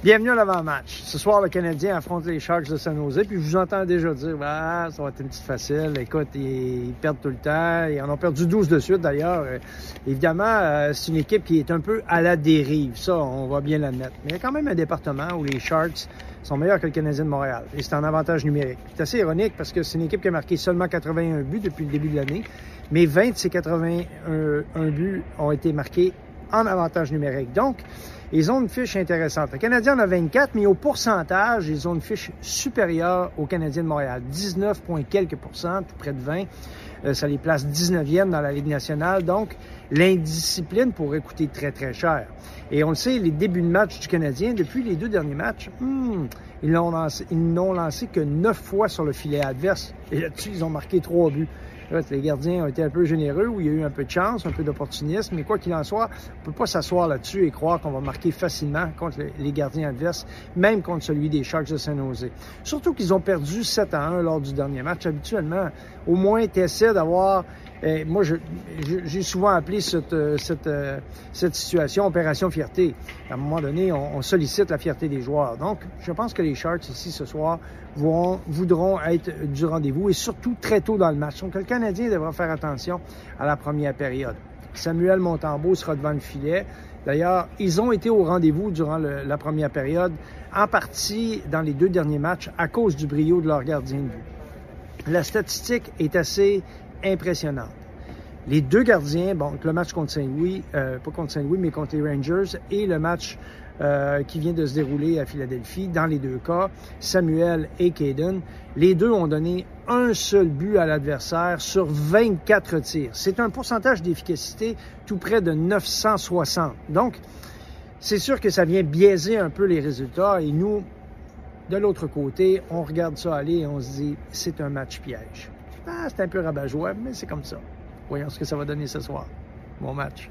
Bienvenue à l'avant-match. Ce soir, le Canadien affronte les Sharks de San Jose. Puis je vous entends déjà dire, ah, ça va être une petite facile. Écoute, ils, perdent tout le temps. Ils en ont perdu 12 de suite d'ailleurs. Euh, évidemment, euh, c'est une équipe qui est un peu à la dérive. Ça, on va bien l'admettre. Mais il y a quand même un département où les Sharks sont meilleurs que le Canadien de Montréal. Et c'est un avantage numérique. C'est assez ironique parce que c'est une équipe qui a marqué seulement 81 buts depuis le début de l'année. Mais 20 de ces 81 buts ont été marqués en avantage numérique. Donc, ils ont une fiche intéressante. Le Canadien en a 24, mais au pourcentage, ils ont une fiche supérieure au Canadien de Montréal. 19, quelques pourcents, près de 20. Euh, ça les place 19e dans la Ligue nationale. Donc, l'indiscipline pourrait coûter très, très cher. Et on le sait, les débuts de match du Canadien, depuis les deux derniers matchs, hmm, ils n'ont lancé, lancé que neuf fois sur le filet adverse. Et là-dessus, ils ont marqué trois buts les gardiens ont été un peu généreux, où il y a eu un peu de chance, un peu d'opportunisme, mais quoi qu'il en soit, on ne peut pas s'asseoir là-dessus et croire qu'on va marquer facilement contre les gardiens adverses, même contre celui des Sharks de Saint-Nosé. Surtout qu'ils ont perdu 7 à 1 lors du dernier match. Habituellement, au moins, tu essaies d'avoir et moi, j'ai souvent appelé cette, euh, euh, cette, situation opération fierté. À un moment donné, on, sollicite la fierté des joueurs. Donc, je pense que les Sharks ici ce soir voudront être du rendez-vous et surtout très tôt dans le match. Donc, le Canadien devra faire attention à la première période. Samuel Montembeau sera devant le filet. D'ailleurs, ils ont été au rendez-vous durant la première période, en partie dans les deux derniers matchs, à cause du brio de leur gardien de but. La statistique est assez impressionnante. Les deux gardiens, bon, le match contre Saint-Louis, euh, pas contre Saint-Louis, mais contre les Rangers, et le match euh, qui vient de se dérouler à Philadelphie, dans les deux cas, Samuel et Caden, les deux ont donné un seul but à l'adversaire sur 24 tirs. C'est un pourcentage d'efficacité tout près de 960. Donc, c'est sûr que ça vient biaiser un peu les résultats et nous, de l'autre côté, on regarde ça aller et on se dit, c'est un match piège. Ah, c'est un peu rabat-joie, mais c'est comme ça. Voyons ce que ça va donner ce soir. Bon match.